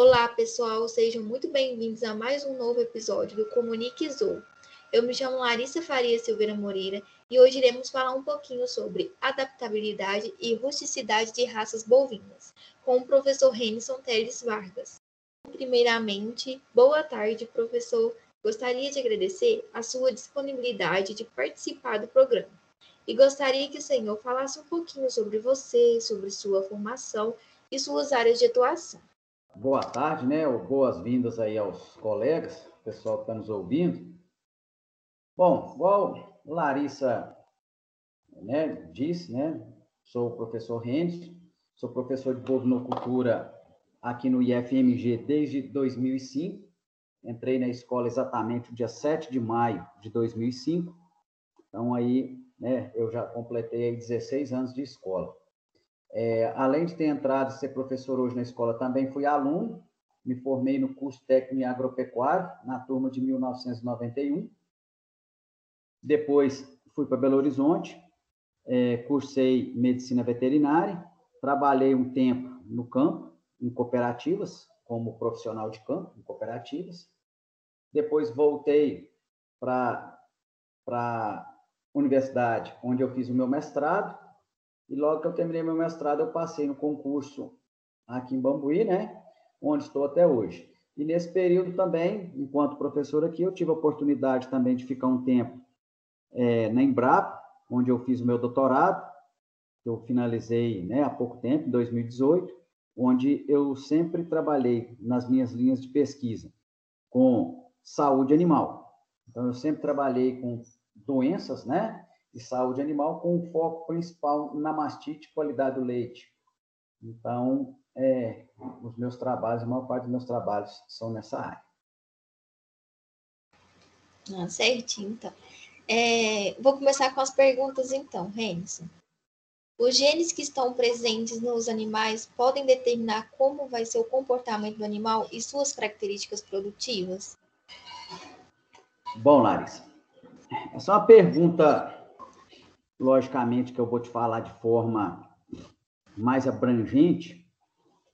Olá, pessoal, sejam muito bem-vindos a mais um novo episódio do Comunique Zou. Eu me chamo Larissa Faria Silveira Moreira e hoje iremos falar um pouquinho sobre adaptabilidade e rusticidade de raças bovinas, com o professor Renison Teles Vargas. Primeiramente, boa tarde, professor. Gostaria de agradecer a sua disponibilidade de participar do programa e gostaria que o senhor falasse um pouquinho sobre você, sobre sua formação e suas áreas de atuação. Boa tarde, né? Boas-vindas aí aos colegas, pessoal que está nos ouvindo. Bom, igual Larissa né, disse, né? Sou o professor Rendes, sou professor de bovinocultura aqui no IFMG desde 2005. Entrei na escola exatamente no dia 7 de maio de 2005. Então, aí, né, eu já completei 16 anos de escola. É, além de ter entrado e ser professor hoje na escola, também fui aluno. Me formei no curso técnico em agropecuário, na turma de 1991. Depois fui para Belo Horizonte, é, cursei medicina veterinária, trabalhei um tempo no campo, em cooperativas, como profissional de campo, em cooperativas. Depois voltei para a universidade, onde eu fiz o meu mestrado. E logo que eu terminei meu mestrado, eu passei no concurso aqui em Bambuí, né? Onde estou até hoje. E nesse período também, enquanto professor aqui, eu tive a oportunidade também de ficar um tempo é, na Embrapa, onde eu fiz o meu doutorado. Eu finalizei né, há pouco tempo, em 2018 onde eu sempre trabalhei nas minhas linhas de pesquisa com saúde animal. Então, eu sempre trabalhei com doenças, né, de saúde animal, com o foco principal na mastite, qualidade do leite. Então, é, os meus trabalhos, a maior parte dos meus trabalhos são nessa área. Ah, certinho, então. É, vou começar com as perguntas, então, Renzo. Os genes que estão presentes nos animais podem determinar como vai ser o comportamento do animal e suas características produtivas? Bom, Larissa, essa é uma pergunta, logicamente, que eu vou te falar de forma mais abrangente.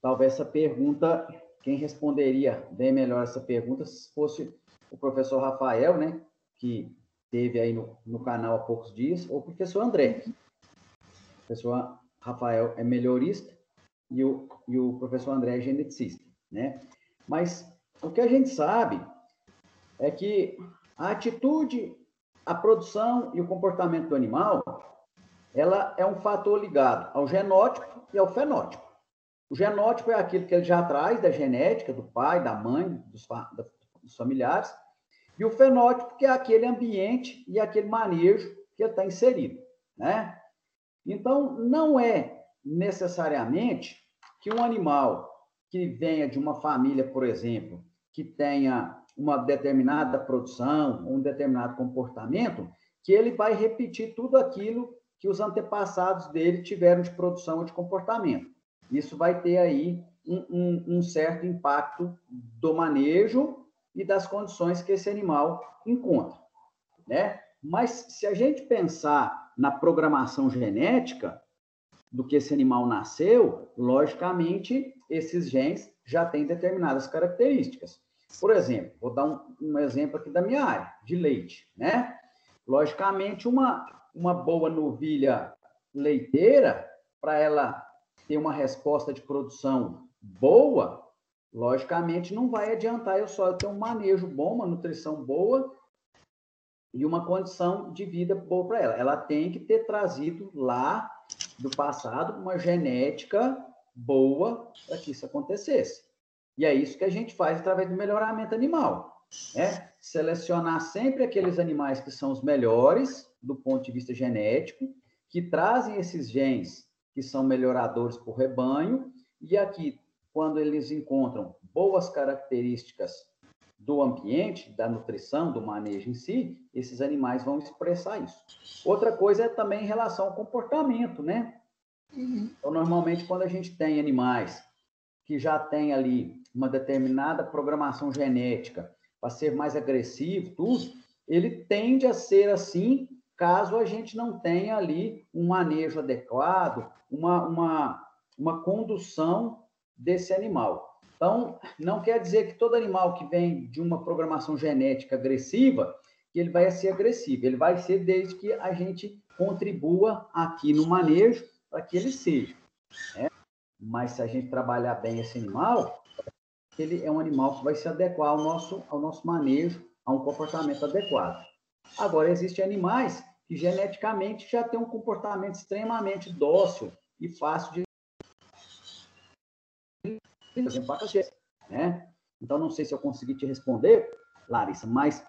Talvez essa pergunta, quem responderia bem melhor essa pergunta se fosse o professor Rafael, né, que teve aí no, no canal há poucos dias, ou o professor André o professor Rafael é melhorista e o, e o professor André é geneticista, né? Mas o que a gente sabe é que a atitude, a produção e o comportamento do animal, ela é um fator ligado ao genótipo e ao fenótipo. O genótipo é aquilo que ele já traz da genética, do pai, da mãe, dos, dos familiares, e o fenótipo, que é aquele ambiente e aquele manejo que ele está inserido, né? Então, não é necessariamente que um animal que venha de uma família, por exemplo, que tenha uma determinada produção, um determinado comportamento, que ele vai repetir tudo aquilo que os antepassados dele tiveram de produção ou de comportamento. Isso vai ter aí um, um, um certo impacto do manejo e das condições que esse animal encontra, né? Mas se a gente pensar na programação genética do que esse animal nasceu, logicamente, esses genes já têm determinadas características. Por exemplo, vou dar um, um exemplo aqui da minha área, de leite, né? Logicamente, uma, uma boa novilha leiteira, para ela ter uma resposta de produção boa, logicamente não vai adiantar eu só ter um manejo bom, uma nutrição boa e uma condição de vida boa para ela. Ela tem que ter trazido lá do passado uma genética boa para que isso acontecesse. E é isso que a gente faz através do melhoramento animal. Né? Selecionar sempre aqueles animais que são os melhores do ponto de vista genético, que trazem esses genes que são melhoradores para o rebanho, e aqui, quando eles encontram boas características do ambiente, da nutrição, do manejo em si, esses animais vão expressar isso. Outra coisa é também em relação ao comportamento, né? Então, normalmente, quando a gente tem animais que já têm ali uma determinada programação genética para ser mais agressivo, tudo, ele tende a ser assim caso a gente não tenha ali um manejo adequado, uma, uma, uma condução desse animal. Então, não quer dizer que todo animal que vem de uma programação genética agressiva, que ele vai ser agressivo. Ele vai ser desde que a gente contribua aqui no manejo para que ele seja. Né? Mas se a gente trabalhar bem esse animal, ele é um animal que vai se adequar ao nosso, ao nosso manejo, a um comportamento adequado. Agora, existem animais que geneticamente já têm um comportamento extremamente dócil e fácil de. Por exemplo, vacas né? Então, não sei se eu consegui te responder, Larissa, mas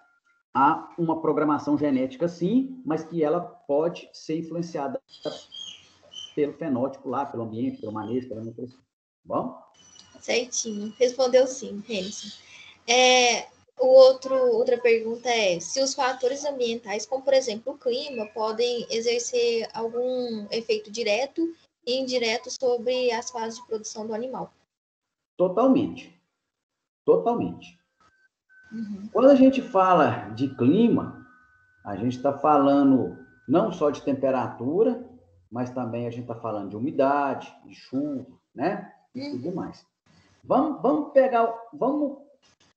há uma programação genética, sim, mas que ela pode ser influenciada pelo fenótipo lá, pelo ambiente, pelo manejo, pela nutrição. Tá bom? Certinho. Respondeu sim, Renison. É, o outro, outra pergunta é se os fatores ambientais, como por exemplo o clima, podem exercer algum efeito direto e indireto sobre as fases de produção do animal. Totalmente. Totalmente. Uhum. Quando a gente fala de clima, a gente está falando não só de temperatura, mas também a gente está falando de umidade, de chuva, né? E uhum. tudo mais. Vamos, vamos, pegar, vamos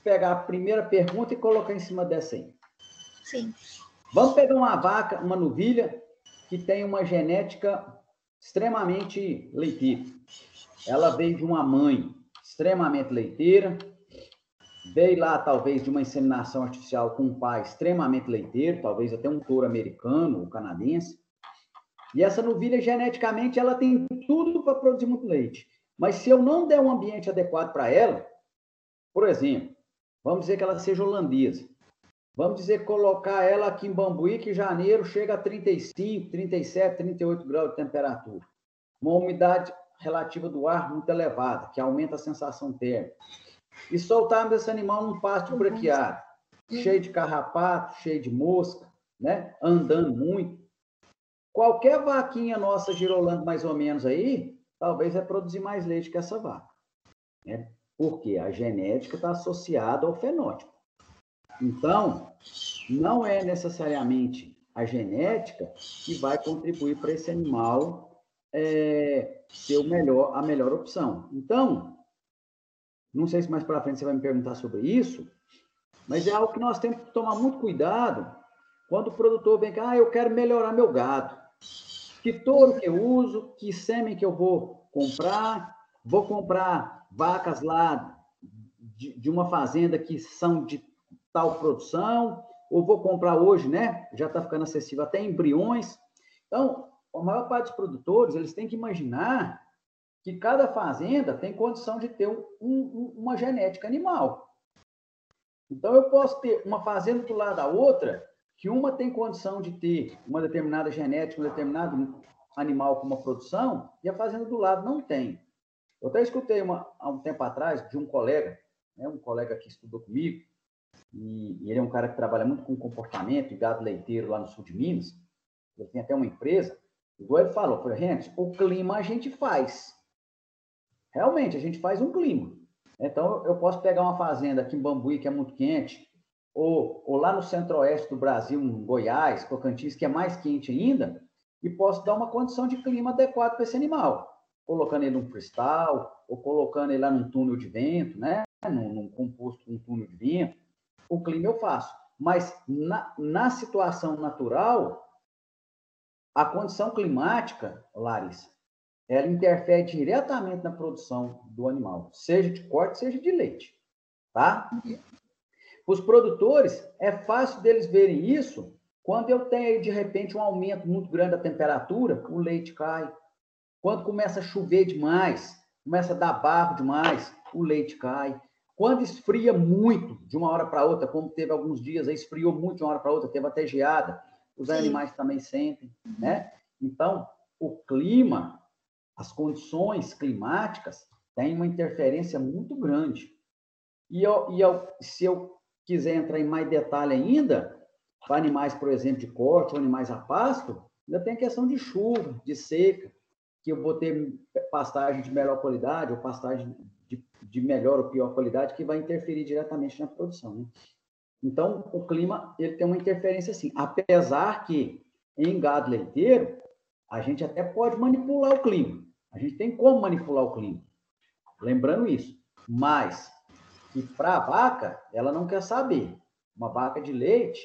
pegar a primeira pergunta e colocar em cima dessa aí. Sim. Vamos pegar uma vaca, uma novilha, que tem uma genética extremamente leiteira. Ela veio de uma mãe extremamente leiteira, veio lá talvez de uma inseminação artificial com um pai extremamente leiteiro, talvez até um touro americano ou canadense. E essa novilha geneticamente ela tem tudo para produzir muito leite. Mas se eu não der um ambiente adequado para ela, por exemplo, vamos dizer que ela seja holandesa. Vamos dizer colocar ela aqui em Bambuí, que em janeiro chega a 35, 37, 38 graus de temperatura. Uma umidade relativa do ar muito elevada, que aumenta a sensação térmica. E soltarmos esse animal num pasto uhum. braquiário, cheio de carrapato, cheio de mosca, né? andando muito. Qualquer vaquinha nossa girolando mais ou menos aí, talvez vai produzir mais leite que essa vaca. Né? Porque a genética está associada ao fenótipo. Então, não é necessariamente a genética que vai contribuir para esse animal é, ser melhor, a melhor opção. Então, não sei se mais para frente você vai me perguntar sobre isso, mas é algo que nós temos que tomar muito cuidado quando o produtor vem cá, ah, eu quero melhorar meu gado. Que touro que eu uso, que sêmen que eu vou comprar, vou comprar vacas lá de, de uma fazenda que são de tal produção, ou vou comprar hoje, né? Já está ficando acessível até embriões. Então, a maior parte dos produtores, eles têm que imaginar que cada fazenda tem condição de ter um, um, uma genética animal. Então, eu posso ter uma fazenda do lado da outra, que uma tem condição de ter uma determinada genética, um determinado animal com uma produção, e a fazenda do lado não tem. Eu até escutei uma, há um tempo atrás de um colega, né, um colega que estudou comigo, e, e ele é um cara que trabalha muito com comportamento e gado leiteiro lá no sul de Minas. Ele tem até uma empresa. Igual ele falou, falei, gente, o clima a gente faz. Realmente, a gente faz um clima. Então, eu posso pegar uma fazenda aqui em Bambuí, que é muito quente, ou, ou lá no centro-oeste do Brasil, em Goiás, Tocantins, que é mais quente ainda, e posso dar uma condição de clima adequado para esse animal, colocando ele num cristal, ou colocando ele lá num túnel de vento, né? num, num composto com um túnel de vento. O clima eu faço. Mas na, na situação natural, a condição climática, Larissa, ela interfere diretamente na produção do animal, seja de corte, seja de leite, tá? Os produtores, é fácil deles verem isso quando eu tenho, de repente, um aumento muito grande da temperatura, o leite cai. Quando começa a chover demais, começa a dar barro demais, o leite cai. Quando esfria muito de uma hora para outra, como teve alguns dias, aí esfriou muito de uma hora para outra, teve até geada, os Sim. animais também sentem, né? Então, o clima, as condições climáticas têm uma interferência muito grande. E, eu, e eu, se eu quiser entrar em mais detalhe ainda, para animais, por exemplo, de corte, ou animais a pasto, ainda tem a questão de chuva, de seca, que eu vou ter pastagem de melhor qualidade ou pastagem de, de melhor ou pior qualidade, que vai interferir diretamente na produção. Né? Então, o clima ele tem uma interferência assim, apesar que em gado leiteiro, a gente até pode manipular o clima. A gente tem como manipular o clima. Lembrando isso. Mas que para a vaca, ela não quer saber. Uma vaca de leite,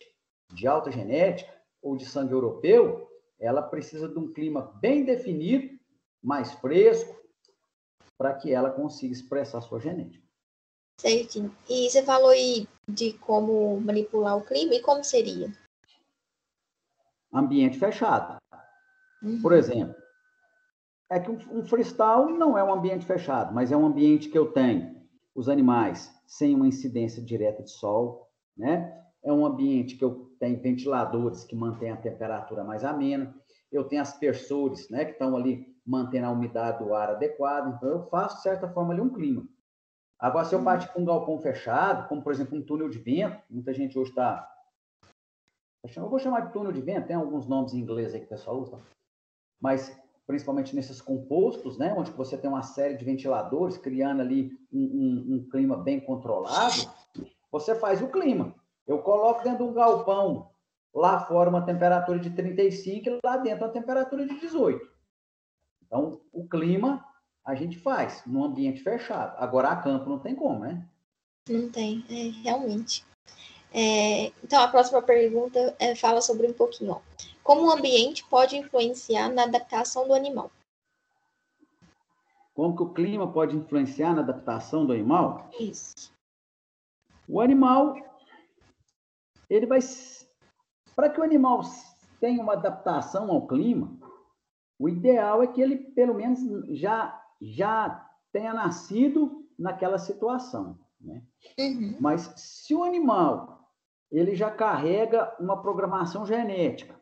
de alta genética ou de sangue europeu, ela precisa de um clima bem definido, mais fresco, para que ela consiga expressar sua genética. Certinho. E você falou aí de como manipular o clima, e como seria? Ambiente fechado. Uhum. Por exemplo, é que um freestyle não é um ambiente fechado, mas é um ambiente que eu tenho os animais sem uma incidência direta de sol, né? É um ambiente que eu tenho ventiladores que mantêm a temperatura mais amena, eu tenho aspersores, né, que estão ali mantendo a umidade do ar adequada, então eu faço, de certa forma, ali um clima. Agora, se eu partir com um galpão fechado, como, por exemplo, um túnel de vento, muita gente hoje está... Eu vou chamar de túnel de vento, tem alguns nomes em inglês aí que o pessoal usa, mas principalmente nesses compostos, né, onde você tem uma série de ventiladores criando ali um, um, um, clima bem controlado, você faz o clima. Eu coloco dentro de um galpão lá fora uma temperatura de 35 e lá dentro uma temperatura de 18. Então, o clima a gente faz num ambiente fechado. Agora, a campo não tem como, né? Não tem, é, realmente. É, então, a próxima pergunta é, fala sobre um pouquinho, ó. Como o ambiente pode influenciar na adaptação do animal? Como que o clima pode influenciar na adaptação do animal? Isso. O animal, ele vai. Para que o animal tenha uma adaptação ao clima, o ideal é que ele, pelo menos, já, já tenha nascido naquela situação. Né? Uhum. Mas se o animal ele já carrega uma programação genética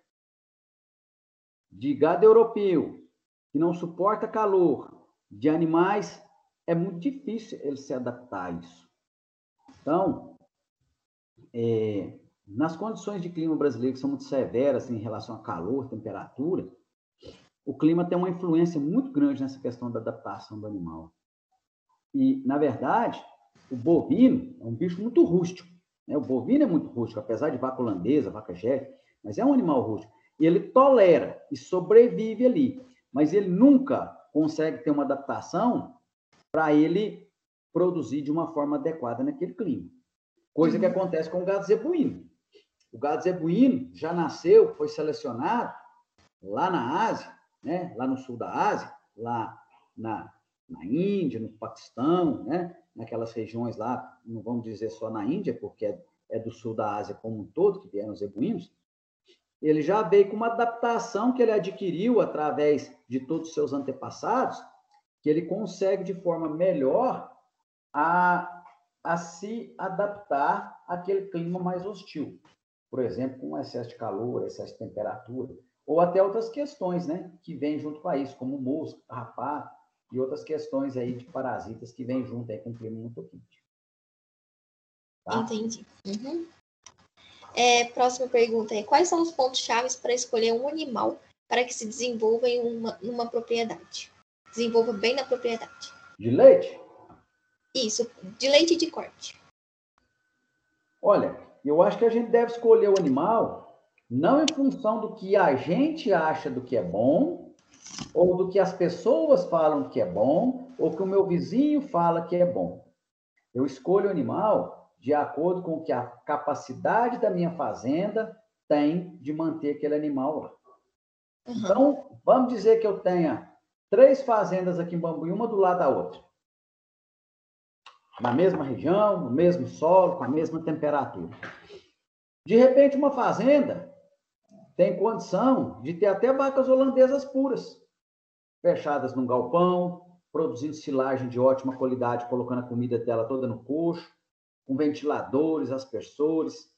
de gado europeu, que não suporta calor, de animais, é muito difícil ele se adaptar a isso. Então, é, nas condições de clima brasileiro, que são muito severas em relação a calor, temperatura, o clima tem uma influência muito grande nessa questão da adaptação do animal. E, na verdade, o bovino é um bicho muito rústico. Né? O bovino é muito rústico, apesar de vaca holandesa, vaca jegue, mas é um animal rústico ele tolera e sobrevive ali, mas ele nunca consegue ter uma adaptação para ele produzir de uma forma adequada naquele clima. Coisa uhum. que acontece com o gado zebuíno. O gado zebuíno já nasceu, foi selecionado lá na Ásia, né? lá no sul da Ásia, lá na, na Índia, no Paquistão, né? naquelas regiões lá, não vamos dizer só na Índia, porque é, é do sul da Ásia como um todo que vieram os zebuínos, ele já veio com uma adaptação que ele adquiriu através de todos os seus antepassados, que ele consegue de forma melhor a, a se adaptar àquele clima mais hostil. Por exemplo, com excesso de calor, excesso de temperatura, ou até outras questões, né, que vêm junto com isso, como mosca, rapaz e outras questões aí de parasitas que vêm junto aí com o clima muito quente. Tá? Entendi. Uhum. É, próxima pergunta é: quais são os pontos chaves para escolher um animal para que se desenvolva em uma, numa propriedade? Desenvolva bem na propriedade. De leite? Isso, de leite de corte. Olha, eu acho que a gente deve escolher o animal não em função do que a gente acha do que é bom, ou do que as pessoas falam que é bom, ou que o meu vizinho fala que é bom. Eu escolho o animal de acordo com o que a capacidade da minha fazenda tem de manter aquele animal lá. Uhum. Então, vamos dizer que eu tenha três fazendas aqui em Bambuí, uma do lado da outra. Na mesma região, no mesmo solo, com a mesma temperatura. De repente, uma fazenda tem condição de ter até vacas holandesas puras, fechadas num galpão, produzindo silagem de ótima qualidade, colocando a comida dela toda no coxo, com ventiladores, aspersores,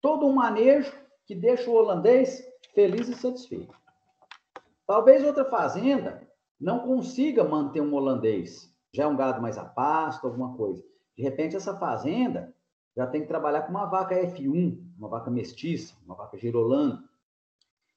todo um manejo que deixa o holandês feliz e satisfeito. Talvez outra fazenda não consiga manter um holandês, já é um gado mais a pasto, alguma coisa. De repente, essa fazenda já tem que trabalhar com uma vaca F1, uma vaca mestiça, uma vaca girolando.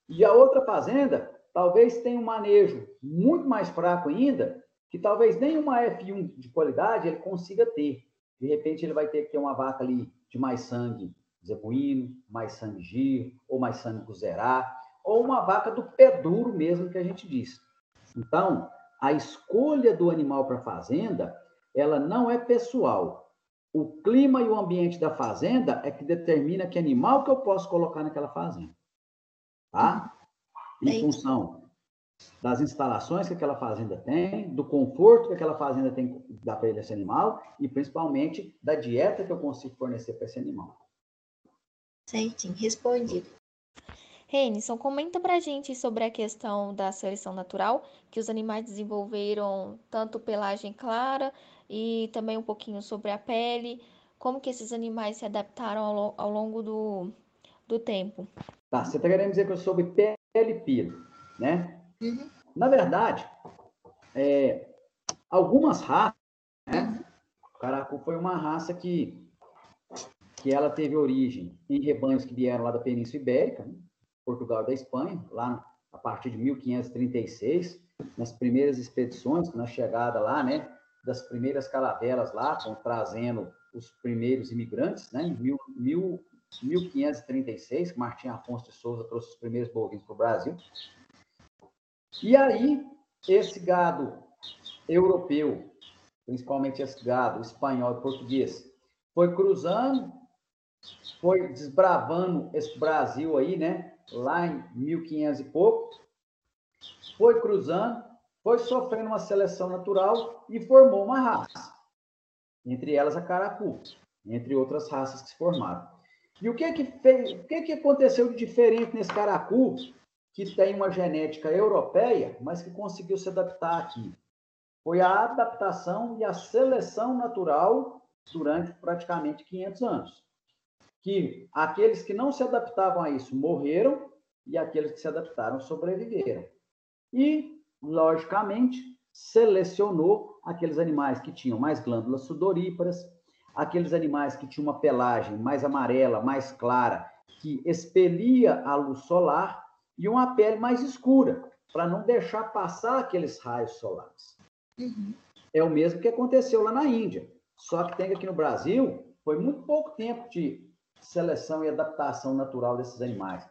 E a outra fazenda talvez tenha um manejo muito mais fraco ainda, que talvez nem uma F1 de qualidade ele consiga ter. De repente, ele vai ter que ter uma vaca ali de mais sangue zebuíno, mais sangue giro, ou mais sangue cozerá, ou uma vaca do pé duro mesmo, que a gente diz. Então, a escolha do animal para a fazenda, ela não é pessoal. O clima e o ambiente da fazenda é que determina que animal que eu posso colocar naquela fazenda. Tá? Em função das instalações que aquela fazenda tem, do conforto que aquela fazenda tem dar para esse animal e principalmente da dieta que eu consigo fornecer para esse animal. Certinho, respondido. Renison, comenta pra gente sobre a questão da seleção natural, que os animais desenvolveram tanto pelagem clara e também um pouquinho sobre a pele, como que esses animais se adaptaram ao, ao longo do, do tempo. Tá, você está querendo dizer que eu soube pelo, né? Uhum. Na verdade, é, algumas raças, né? O caracu foi uma raça que, que ela teve origem em rebanhos que vieram lá da Península Ibérica, né? Portugal e da Espanha, lá a partir de 1536, nas primeiras expedições, na chegada lá, né, das primeiras caravelas lá, trazendo os primeiros imigrantes, né, em mil, mil, 1536, que Martim Afonso de Souza trouxe os primeiros bovinos para o Brasil. E aí, esse gado europeu, principalmente esse gado espanhol e português, foi cruzando, foi desbravando esse Brasil aí, né? Lá em 1500 e pouco, foi cruzando, foi sofrendo uma seleção natural e formou uma raça. Entre elas a caracu, entre outras raças que se formaram. E o que que fez, o que que aconteceu de diferente nesse caracu que tem uma genética europeia, mas que conseguiu se adaptar aqui? Foi a adaptação e a seleção natural durante praticamente 500 anos que aqueles que não se adaptavam a isso morreram e aqueles que se adaptaram sobreviveram. E, logicamente, selecionou aqueles animais que tinham mais glândulas sudoríparas, aqueles animais que tinham uma pelagem mais amarela, mais clara, que expelia a luz solar, e uma pele mais escura, para não deixar passar aqueles raios solares. Uhum. É o mesmo que aconteceu lá na Índia. Só que tem aqui no Brasil, foi muito pouco tempo de seleção e adaptação natural desses animais.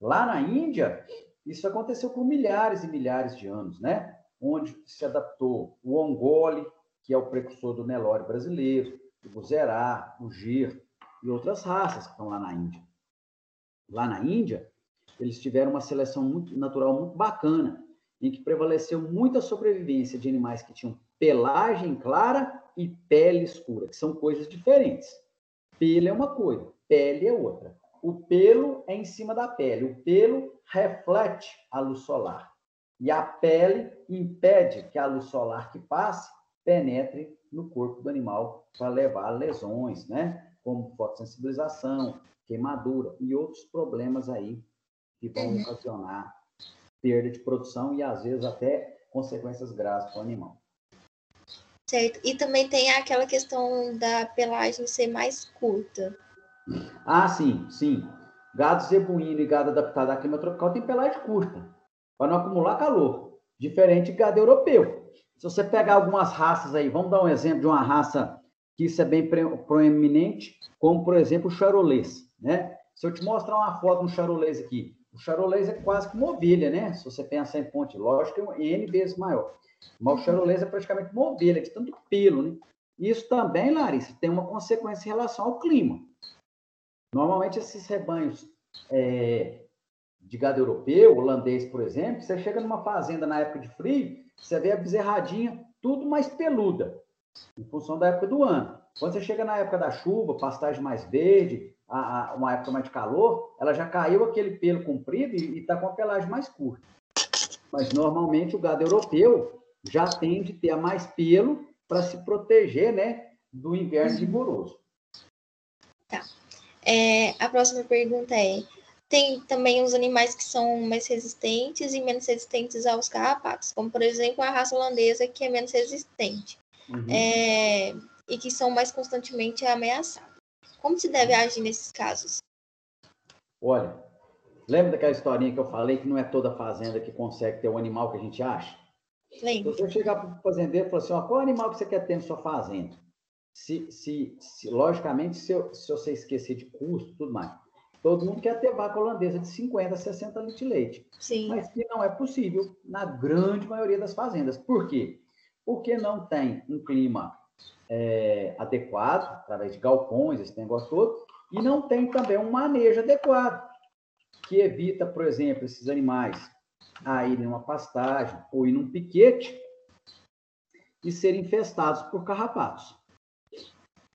Lá na Índia, isso aconteceu por milhares e milhares de anos, né? Onde se adaptou o Ongole, que é o precursor do Nelore brasileiro, o Buzerá, o Gir e outras raças que estão lá na Índia. Lá na Índia, eles tiveram uma seleção muito, natural muito bacana, em que prevaleceu muita sobrevivência de animais que tinham pelagem clara e pele escura, que são coisas diferentes. Pelo é uma coisa, pele é outra. O pelo é em cima da pele. O pelo reflete a luz solar. E a pele impede que a luz solar que passe penetre no corpo do animal para levar lesões, né? Como fotossensibilização, queimadura e outros problemas aí que vão uhum. ocasionar perda de produção e às vezes até consequências graves para o animal. Certo. E também tem aquela questão da pelagem ser mais curta. Ah, sim, sim. Gado zebuíno e gado adaptado a clima tropical tem pelagem curta, para não acumular calor. Diferente de gado europeu. Se você pegar algumas raças aí, vamos dar um exemplo de uma raça que isso é bem proeminente, como, por exemplo, o charolês, né? Se eu te mostrar uma foto de um charolês aqui, o charolês é quase que uma ovelha, né? Se você pensar em ponte, lógico é N vezes maior. Mas o charolês é praticamente uma ovelha, de tanto pelo, né? Isso também, Larissa, tem uma consequência em relação ao clima. Normalmente, esses rebanhos é, de gado europeu, holandês, por exemplo, você chega numa fazenda na época de frio, você vê a bezerradinha tudo mais peluda, em função da época do ano. Quando você chega na época da chuva, pastagem mais verde, a, a, uma época mais de calor, ela já caiu aquele pelo comprido e está com a pelagem mais curta. Mas normalmente o gado europeu já tende a ter mais pelo para se proteger né, do inverno rigoroso. É, a próxima pergunta é: tem também os animais que são mais resistentes e menos resistentes aos carrapatos, como por exemplo a raça holandesa, que é menos resistente uhum. é, e que são mais constantemente ameaçados. Como se deve agir nesses casos? Olha, lembra daquela historinha que eu falei que não é toda fazenda que consegue ter o um animal que a gente acha? Lembro. Se você chegar para o fazendeiro e falar assim: ó, qual animal que você quer ter na sua fazenda? se, se, se logicamente, se, eu, se você esquecer de custo tudo mais, todo mundo quer ter vaca holandesa de 50, 60 litros de leite. Sim. Mas que não é possível na grande maioria das fazendas. Por quê? Porque não tem um clima é, adequado, através de galpões, esse negócio todo, e não tem também um manejo adequado, que evita, por exemplo, esses animais a irem numa pastagem ou ir num piquete e serem infestados por carrapatos.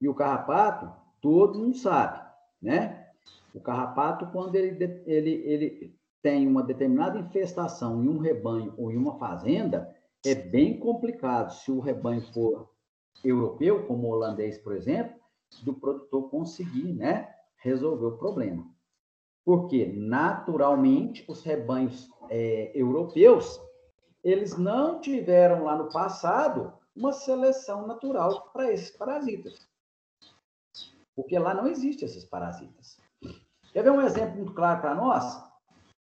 E o carrapato, todo mundo sabe, né? O carrapato, quando ele, ele, ele tem uma determinada infestação em um rebanho ou em uma fazenda, é bem complicado. Se o rebanho for europeu, como o holandês, por exemplo, do produtor conseguir né, resolver o problema. Porque, naturalmente, os rebanhos é, europeus, eles não tiveram lá no passado uma seleção natural para esses parasitas. Porque lá não existem esses parasitas. Quer ver um exemplo muito claro para nós?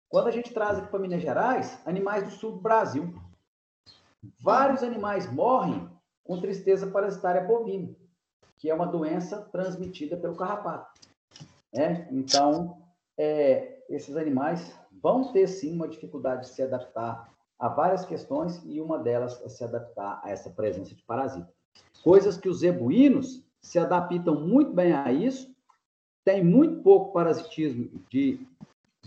Quando a gente traz aqui para Minas Gerais, animais do sul do Brasil. Vários animais morrem com tristeza parasitária bovina, que é uma doença transmitida pelo carrapato. É? Então, é, esses animais vão ter sim uma dificuldade de se adaptar a várias questões e uma delas é se adaptar a essa presença de parasita. Coisas que os zebuínos se adaptam muito bem a isso, tem muito pouco parasitismo de,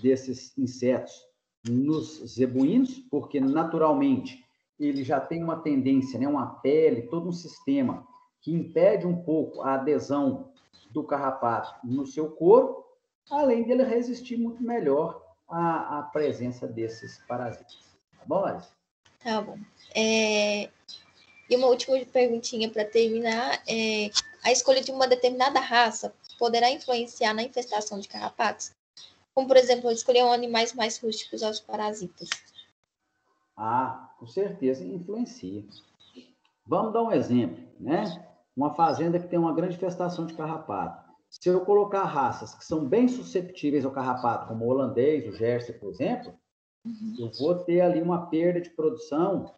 desses insetos nos zebuínos, porque naturalmente ele já tem uma tendência, né, uma pele, todo um sistema que impede um pouco a adesão do carrapato no seu corpo, além dele resistir muito melhor à, à presença desses parasitas. Tá bom, Larissa? Tá bom. É... E uma última perguntinha para terminar. É... A escolha de uma determinada raça poderá influenciar na infestação de carrapatos? Como, por exemplo, escolher animais mais rústicos aos parasitas. Ah, com certeza influencia. Vamos dar um exemplo, né? Uma fazenda que tem uma grande infestação de carrapato. Se eu colocar raças que são bem susceptíveis ao carrapato, como o holandês, o Jersey, por exemplo, uhum. eu vou ter ali uma perda de produção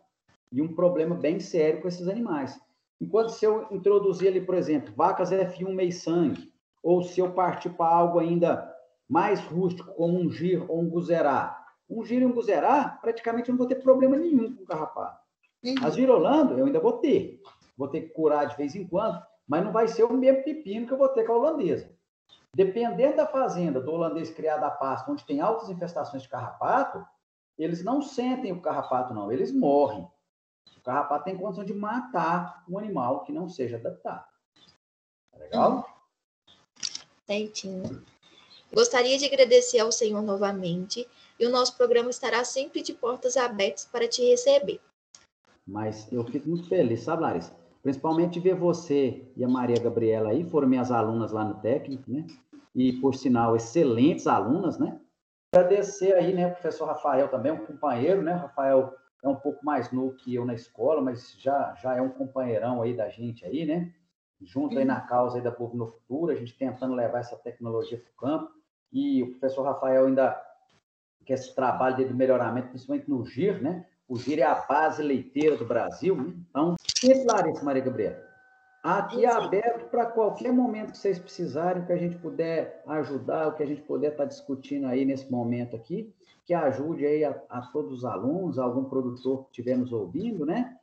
e um problema bem sério com esses animais. Enquanto se eu introduzir ali, por exemplo, vacas F1 meio sangue, ou se eu partir para algo ainda mais rústico, como um gir ou um guzerá, um giro e um guzerá, praticamente eu não vou ter problema nenhum com o carrapato. As virolando, eu ainda vou ter. Vou ter que curar de vez em quando, mas não vai ser o mesmo pepino que eu vou ter com a holandesa. Dependendo da fazenda do holandês criado a pasto, onde tem altas infestações de carrapato, eles não sentem o carrapato, não, eles morrem. O carrapato tem condição de matar um animal que não seja adaptado. Tá legal? Certinho. Gostaria de agradecer ao Senhor novamente e o nosso programa estará sempre de portas abertas para te receber. Mas eu fico muito feliz, sabe, Larissa? Principalmente ver você e a Maria Gabriela aí, foram minhas alunas lá no técnico, né? E, por sinal, excelentes alunas, né? Agradecer aí, né, o professor Rafael também, um companheiro, né? O Rafael é um pouco mais novo que eu na escola, mas já, já é um companheirão aí da gente aí, né? Junto aí na causa aí da Povo no Futuro, a gente tentando levar essa tecnologia para o campo. E o professor Rafael ainda que esse trabalho de melhoramento, principalmente no GIR, né? O GIR é a base leiteira do Brasil. Né? Então, sempre, Larissa Maria Gabriela. Aqui é aberto para qualquer momento que vocês precisarem, que a gente puder ajudar, o que a gente puder estar tá discutindo aí nesse momento aqui, que ajude aí a, a todos os alunos, algum produtor que estiver nos ouvindo, né?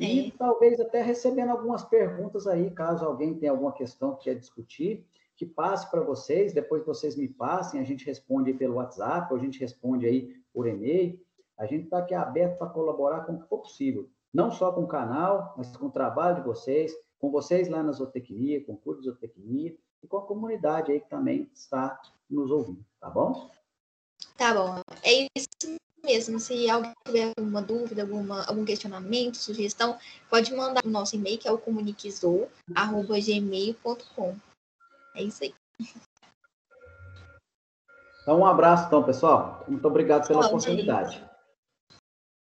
E é. talvez até recebendo algumas perguntas aí, caso alguém tenha alguma questão que quer discutir que passe para vocês, depois vocês me passem, a gente responde pelo WhatsApp, ou a gente responde aí por e-mail. A gente está aqui aberto para colaborar com o que for possível, não só com o canal, mas com o trabalho de vocês, com vocês lá na zootecnia, com o curso de zootecnia, e com a comunidade aí que também está nos ouvindo, tá bom? Tá bom, é isso mesmo. Se alguém tiver alguma dúvida, alguma, algum questionamento, sugestão, pode mandar no nosso e-mail, que é o comuniquezou.gmail.com. É isso aí. Então, um abraço, então, pessoal. Muito obrigado pela oportunidade.